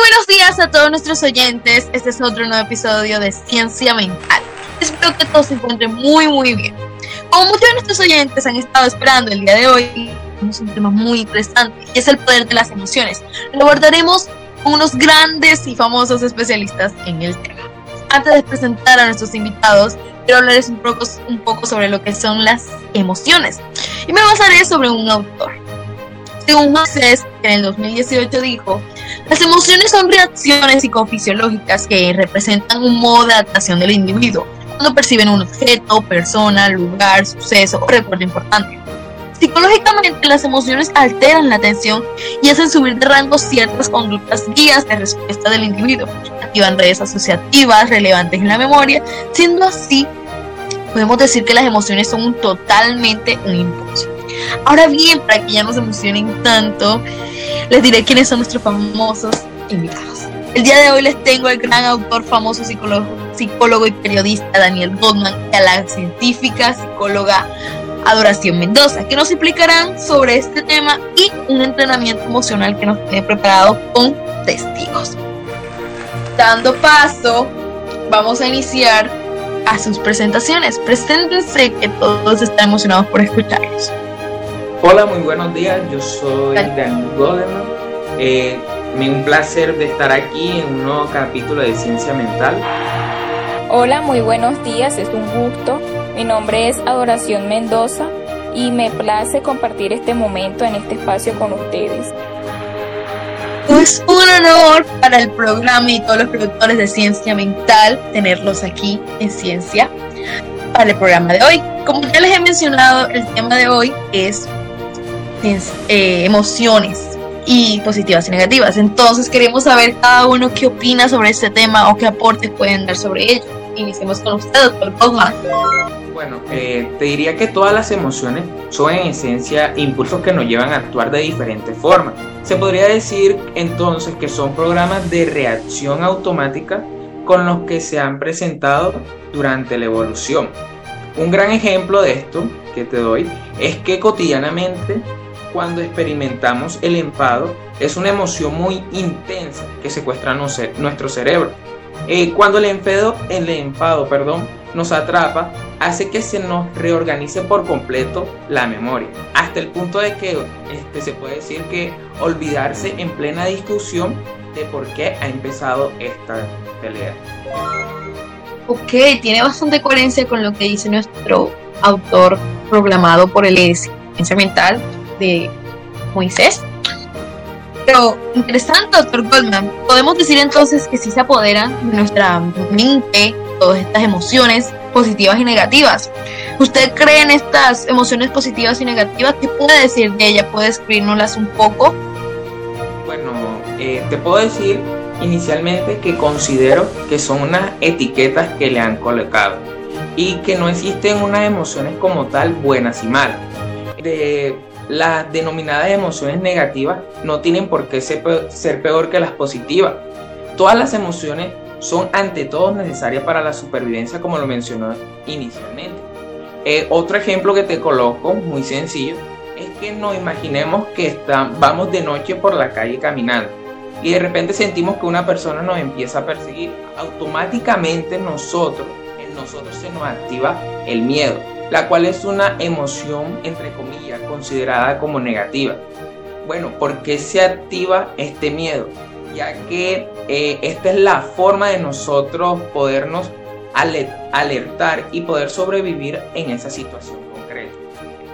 buenos días a todos nuestros oyentes. Este es otro nuevo episodio de Ciencia Mental. Espero que todos se encuentren muy, muy bien. Como muchos de nuestros oyentes han estado esperando el día de hoy, tenemos un tema muy interesante y es el poder de las emociones. Lo abordaremos con unos grandes y famosos especialistas en el tema. Antes de presentar a nuestros invitados, quiero hablarles un poco, un poco sobre lo que son las emociones. Y me basaré sobre un autor. Según Moisés, que en el 2018 dijo, las emociones son reacciones psicofisiológicas que representan un modo de adaptación del individuo cuando perciben un objeto, persona, lugar, suceso o recuerdo importante. Psicológicamente, las emociones alteran la atención y hacen subir de rango ciertas conductas guías de respuesta del individuo, activan redes asociativas relevantes en la memoria, siendo así, podemos decir que las emociones son totalmente un impulso. Ahora bien, para que ya no se emocionen tanto, les diré quiénes son nuestros famosos invitados. El día de hoy les tengo al gran autor, famoso psicólogo, psicólogo y periodista Daniel Goldman y a la científica psicóloga Adoración Mendoza, que nos explicarán sobre este tema y un entrenamiento emocional que nos tiene preparado con testigos. Dando paso, vamos a iniciar a sus presentaciones. Preséntense que todos están emocionados por escucharlos. Hola, muy buenos días. Yo soy Daniel Goldman. Eh, un placer de estar aquí en un nuevo capítulo de Ciencia Mental. Hola, muy buenos días. Es un gusto mi nombre es Adoración Mendoza y me place compartir este momento en este espacio con ustedes. Es un honor para el programa y todos los productores de Ciencia Mental tenerlos aquí en Ciencia para el programa de hoy. Como ya les he mencionado, el tema de hoy es eh, emociones y positivas y negativas. Entonces queremos saber cada uno qué opina sobre este tema o qué aportes pueden dar sobre ello. Iniciemos con usted, doctor Bogman. Bueno, eh, te diría que todas las emociones son en esencia impulsos que nos llevan a actuar de diferentes formas. Se podría decir entonces que son programas de reacción automática con los que se han presentado durante la evolución. Un gran ejemplo de esto que te doy es que cotidianamente cuando experimentamos el enfado es una emoción muy intensa que secuestra nuestro cerebro. Eh, cuando el enfado, el enfado perdón, nos atrapa, hace que se nos reorganice por completo la memoria, hasta el punto de que este, se puede decir que olvidarse en plena discusión de por qué ha empezado esta pelea. Ok, tiene bastante coherencia con lo que dice nuestro autor programado por el ciencia mental de Moisés. Pero interesante, doctor Goldman. Podemos decir entonces que si se apodera de nuestra mente todas estas emociones positivas y negativas. ¿Usted cree en estas emociones positivas y negativas? ¿Qué puede decir de ella? ¿Puede escribirnoslas un poco? Bueno, eh, te puedo decir inicialmente que considero que son unas etiquetas que le han colocado y que no existen unas emociones como tal buenas y malas. De las denominadas emociones negativas no tienen por qué ser peor que las positivas. Todas las emociones son ante todo necesarias para la supervivencia, como lo mencionó inicialmente. Eh, otro ejemplo que te coloco, muy sencillo, es que nos imaginemos que vamos de noche por la calle caminando y de repente sentimos que una persona nos empieza a perseguir. Automáticamente nosotros, en nosotros se nos activa el miedo, la cual es una emoción, entre comillas, considerada como negativa. Bueno, ¿por qué se activa este miedo? ya que eh, esta es la forma de nosotros podernos alertar y poder sobrevivir en esa situación concreta.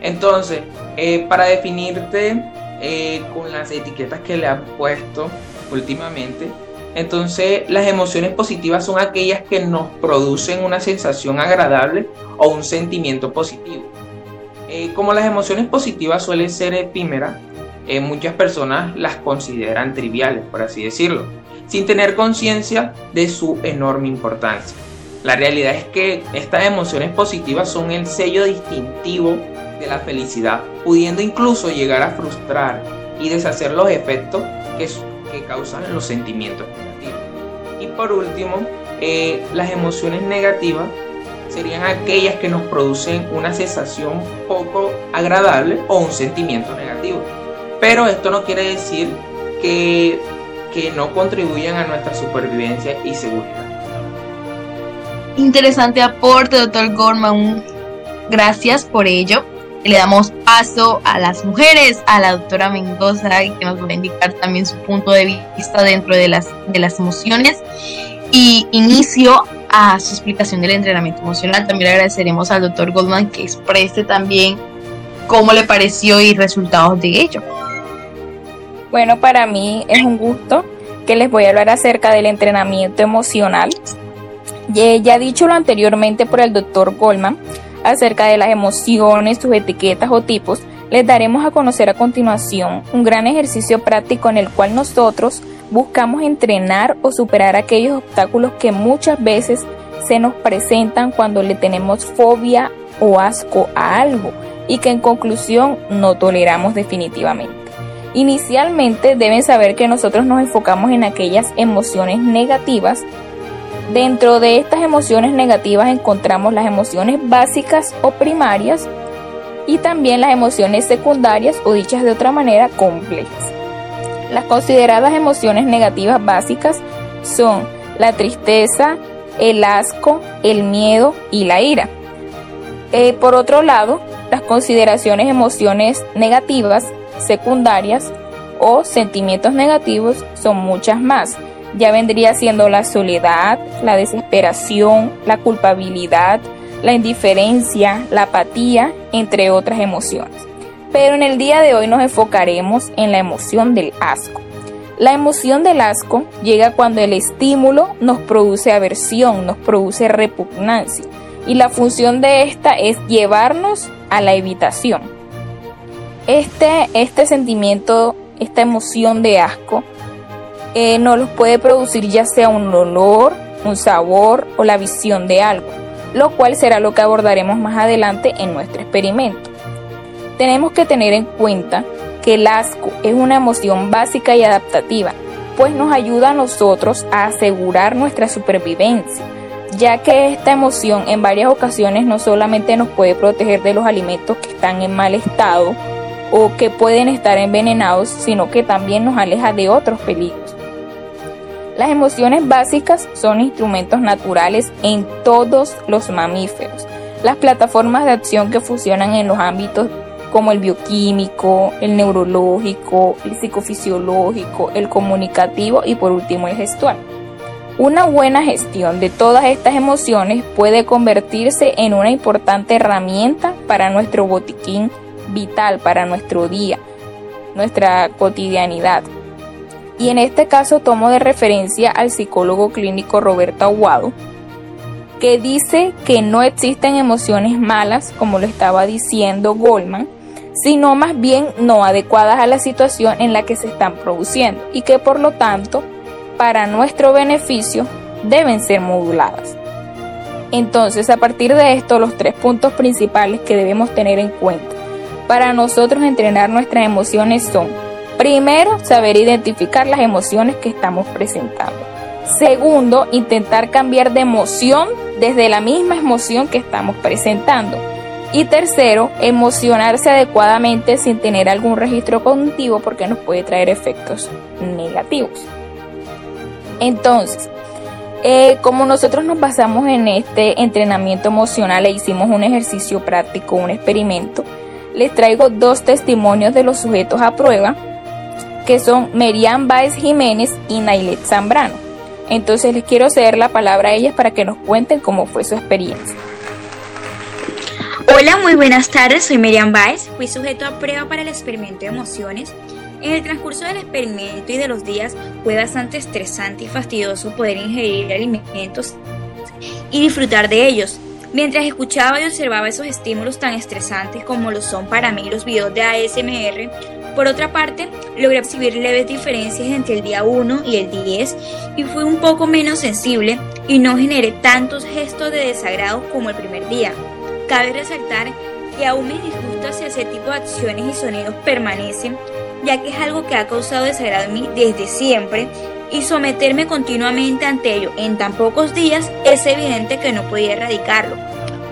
Entonces, eh, para definirte eh, con las etiquetas que le han puesto últimamente, entonces las emociones positivas son aquellas que nos producen una sensación agradable o un sentimiento positivo. como las emociones positivas suelen ser efímeras, eh, muchas personas las consideran triviales, por así decirlo, sin tener conciencia de su enorme importancia. La realidad es que estas emociones positivas son el sello distintivo de la felicidad, pudiendo incluso llegar a frustrar y deshacer los efectos que, causan los sentimientos negativos. Y por último, eh, las emociones negativas serían aquellas que nos producen una sensación poco agradable o un sentimiento negativo. Pero esto no quiere decir que, que no contribuyan a nuestra supervivencia y seguridad. Interesante aporte, doctor Gorman. Gracias por ello. Le damos paso a las mujeres, a la doctora Mendoza, que nos va a indicar también su punto de vista dentro de las, de las emociones. Y inicio a su explicación del entrenamiento emocional. También le agradeceremos al doctor Goldman que exprese también cómo le pareció y resultados de ello. Bueno, para mí es un gusto que les voy a hablar acerca del entrenamiento emocional. Ya dicho lo anteriormente por el doctor Goldman acerca de las emociones, sus etiquetas o tipos, les daremos a conocer a continuación un gran ejercicio práctico en el cual nosotros buscamos entrenar o superar aquellos obstáculos que muchas veces se nos presentan cuando le tenemos fobia o asco a algo y que en conclusión no toleramos definitivamente. Inicialmente deben saber que nosotros nos enfocamos en aquellas emociones negativas. Dentro de estas emociones negativas encontramos las emociones básicas o primarias y también las emociones secundarias o dichas de otra manera complejas. Las consideradas emociones negativas básicas son la tristeza, el asco, el miedo y la ira. Eh, por otro lado, consideraciones emociones negativas secundarias o sentimientos negativos son muchas más. Ya vendría siendo la soledad, la desesperación, la culpabilidad, la indiferencia, la apatía, entre otras emociones pero en el día de hoy nos enfocaremos en la emoción del asco. La emoción del asco llega cuando el estímulo nos produce aversión, nos produce repugnancia y la función de esta es llevarnos a la evitación. Este, este sentimiento, esta emoción de asco, eh, nos los puede producir ya sea un olor, un sabor o la visión de algo, lo cual será lo que abordaremos más adelante en nuestro experimento. Tenemos que tener en cuenta que el asco es una emoción básica y adaptativa, pues nos ayuda a nosotros a asegurar nuestra supervivencia, ya que esta emoción en varias ocasiones no solamente nos puede proteger de los alimentos que están en mal estado o que pueden estar envenenados, sino que también nos aleja de otros peligros. Las emociones básicas son instrumentos naturales en todos los mamíferos. Las plataformas de acción que funcionan en los ámbitos como el bioquímico, el neurológico, el psicofisiológico, el comunicativo y por último el gestual. Una buena gestión de todas estas emociones puede convertirse en una importante herramienta para nuestro botiquín vital, para nuestro día, nuestra cotidianidad. Y en este caso tomo de referencia al psicólogo clínico Roberto Aguado, que dice que no existen emociones malas, como lo estaba diciendo Goldman, sino más bien no adecuadas a la situación en la que se están produciendo y que por lo tanto, para nuestro beneficio, deben ser moduladas. Entonces, a partir de esto, los tres puntos principales que debemos tener en cuenta para nosotros entrenar nuestras emociones son, primero, saber identificar las emociones que estamos presentando. Segundo, intentar cambiar de emoción desde la misma emoción que estamos presentando. Y tercero, emocionarse adecuadamente sin tener algún registro cognitivo porque nos puede traer efectos negativos. Entonces, eh, como nosotros nos basamos en este entrenamiento emocional e hicimos un ejercicio práctico, un experimento, les traigo dos testimonios de los sujetos a prueba, que son Merian Baez Jiménez y Nailet Zambrano. Entonces les quiero ceder la palabra a ellas para que nos cuenten cómo fue su experiencia. Hola, muy buenas tardes, soy Miriam Baez, fui sujeto a prueba para el experimento de emociones. En el transcurso del experimento y de los días fue bastante estresante y fastidioso poder ingerir alimentos y disfrutar de ellos. Mientras escuchaba y observaba esos estímulos tan estresantes como lo son para mí los videos de ASMR, por otra parte, logré percibir leves diferencias entre el día 1 y el 10 y fui un poco menos sensible y no generé tantos gestos de desagrado como el primer día. Cabe resaltar que aún me disgusta si ese tipo de acciones y sonidos permanecen, ya que es algo que ha causado desagrado en mí desde siempre y someterme continuamente ante ello en tan pocos días es evidente que no podía erradicarlo,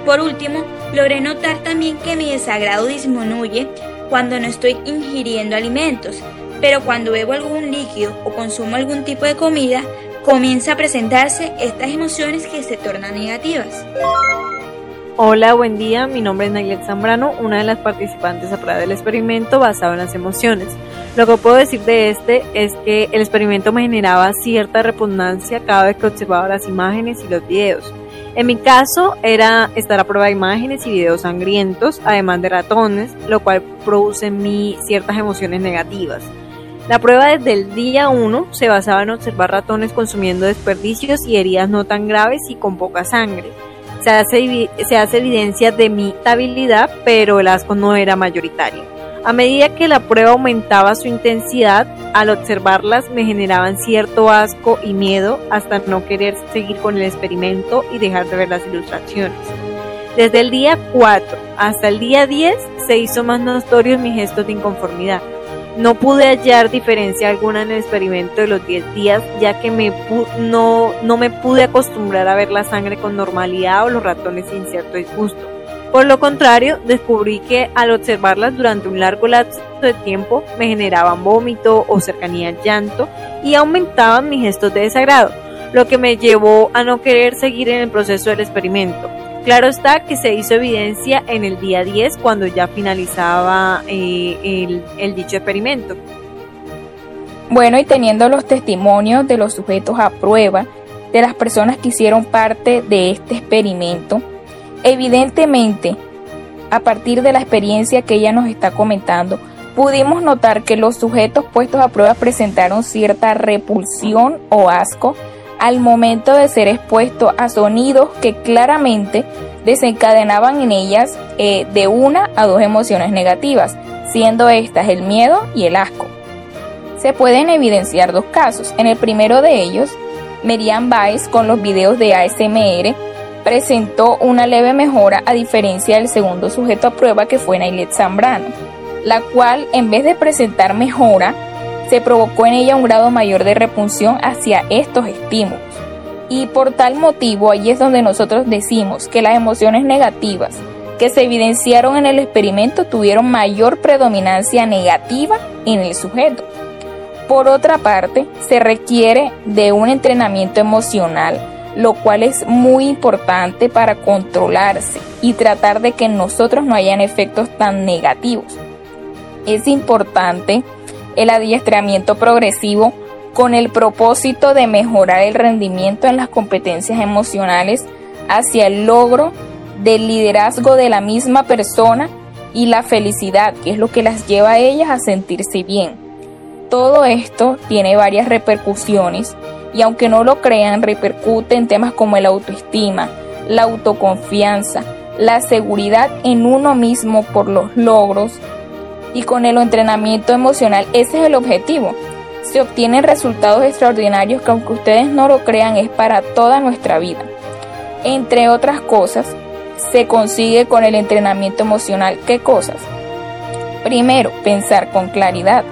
Por último, logré notar también que mi desagrado disminuye cuando no estoy ingiriendo alimentos, pero cuando bebo algún líquido o consumo algún tipo de comida, comienza a presentarse estas emociones que se tornan negativas. Hola, buen día. Mi nombre es Naylet Zambrano, una de las participantes a prueba del experimento basado en las emociones. Lo que puedo decir de este es que el experimento me generaba cierta repugnancia cada vez que observaba las imágenes y los videos. En mi caso era estar a prueba de imágenes y videos sangrientos, además de ratones, lo cual produce en mí ciertas emociones negativas. La prueba desde el día 1 se basaba en observar ratones consumiendo desperdicios y heridas no tan graves y con poca sangre se hace, evidencia de mi estabilidad, pero el asco no era mayoritario. A medida que la prueba aumentaba su intensidad, al observarlas me generaban cierto asco y miedo hasta no querer seguir con el experimento y dejar de ver las ilustraciones. Desde el día 4 hasta el día 10 se hizo más notorio mi gesto de inconformidad. No pude hallar diferencia alguna en el experimento de los 10 días, ya que me no, no me pude acostumbrar a ver la sangre con normalidad o los ratones sin cierto disgusto. Por lo contrario, descubrí que al observarlas durante un largo lapso de tiempo me generaban vómito o cercanía al llanto y aumentaban mis gestos de desagrado, lo que me llevó a no querer seguir en el proceso del experimento. Claro está que se hizo evidencia en el día 10 cuando ya finalizaba eh, el, dicho experimento. Bueno, y teniendo los testimonios de los sujetos a prueba, de las personas que hicieron parte de este experimento, evidentemente, a partir de la experiencia que ella nos está comentando, pudimos notar que los sujetos puestos a prueba presentaron cierta repulsión o asco al momento de ser expuesto a sonidos que claramente desencadenaban en ellas eh, de una a dos emociones negativas, siendo estas el miedo y el asco. Se pueden evidenciar dos casos. En el primero de ellos, Merian Baez con los videos de ASMR presentó una leve mejora a diferencia del segundo sujeto a prueba que fue Nailet Zambrano, la cual en vez de presentar mejora, se provocó en ella un grado mayor de repunción hacia estos estímulos. Y por tal motivo ahí es donde nosotros decimos que las emociones negativas que se evidenciaron en el experimento tuvieron mayor predominancia negativa en el sujeto. Por otra parte, se requiere de un entrenamiento emocional, lo cual es muy importante para controlarse y tratar de que en nosotros no hayan efectos tan negativos. Es importante el adiestramiento progresivo con el propósito de mejorar el rendimiento en las competencias emocionales hacia el logro del liderazgo de la misma persona y la felicidad, que es lo que las lleva a ellas a sentirse bien. Todo esto tiene varias repercusiones y aunque no lo crean, repercute en temas como el autoestima, la autoconfianza, la seguridad en uno mismo por los logros, y con el entrenamiento emocional ese es el objetivo. Se obtienen resultados extraordinarios que aunque ustedes no lo crean es para toda nuestra vida. Entre otras cosas, se consigue con el entrenamiento emocional. ¿Qué cosas? Primero, pensar con claridad.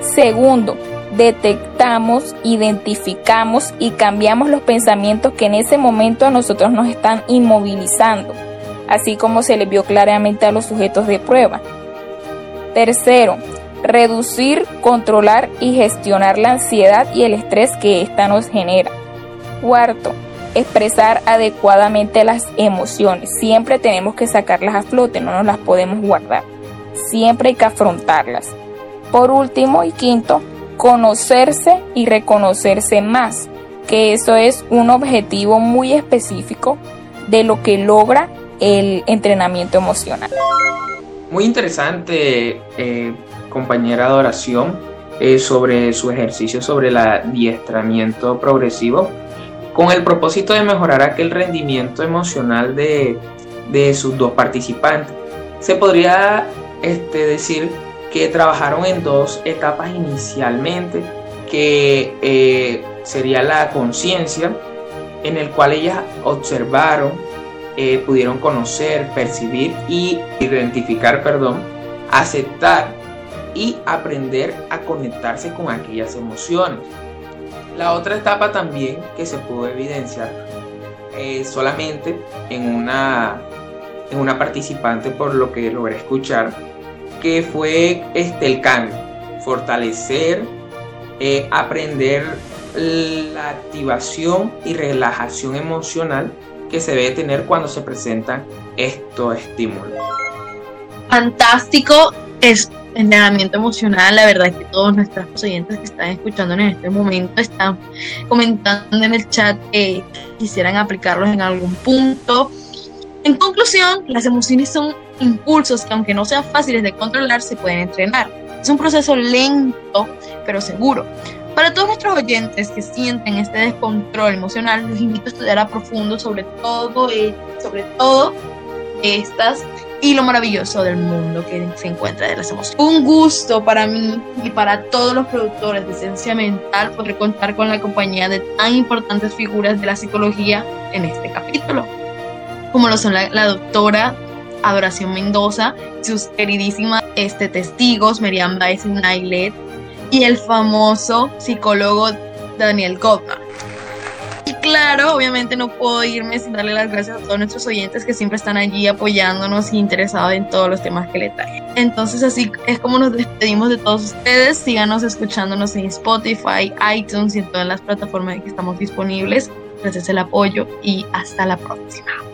Segundo, detectamos, identificamos y cambiamos los pensamientos que en ese momento a nosotros nos están inmovilizando, así como se le vio claramente a los sujetos de prueba. Tercero, reducir, controlar y gestionar la ansiedad y el estrés que ésta nos genera. Cuarto, expresar adecuadamente las emociones. Siempre tenemos que sacarlas a flote, no nos las podemos guardar. Siempre hay que afrontarlas. Por último y quinto, conocerse y reconocerse más, que eso es un objetivo muy específico de lo que logra el entrenamiento emocional. Muy interesante, eh, compañera de oración, eh, sobre su ejercicio sobre el adiestramiento progresivo, con el propósito de mejorar aquel rendimiento emocional de, sus dos participantes. Se podría este, decir que trabajaron en dos etapas inicialmente, que eh, sería la conciencia, en el cual ellas observaron eh, pudieron conocer, percibir y identificar, perdón, aceptar y aprender a conectarse con aquellas emociones. La otra etapa también que se pudo evidenciar eh, solamente en una en una participante por lo que logré escuchar, que fue este, el cambio, fortalecer, eh, aprender la activación y relajación emocional que se debe tener cuando se presentan estos estímulos. Fantástico es entrenamiento emocional. La verdad es que todos nuestros oyentes que están escuchando en este momento están comentando en el chat que quisieran aplicarlos en algún punto. En conclusión, las emociones son impulsos que aunque no sean fáciles de controlar, se pueden entrenar. Es un proceso lento, pero seguro. Para todos nuestros oyentes que sienten este descontrol emocional, los invito a estudiar a profundo sobre todo, eh, sobre todo estas y lo maravilloso del mundo que se encuentra de las emociones. Un gusto para mí y para todos los productores de Ciencia Mental poder contar con la compañía de tan importantes figuras de la psicología en este capítulo, como lo son la, doctora Adoración Mendoza, sus queridísimas este, testigos, Miriam Baez y Nailet, y el famoso psicólogo Daniel Gottman claro, obviamente no puedo irme sin darle las gracias a todos nuestros oyentes que siempre están allí apoyándonos y interesados en todos los temas que le traen. Entonces así es como nos despedimos de todos ustedes. Síganos escuchándonos en Spotify, iTunes y en todas las plataformas en que estamos disponibles. Gracias el apoyo y hasta la próxima.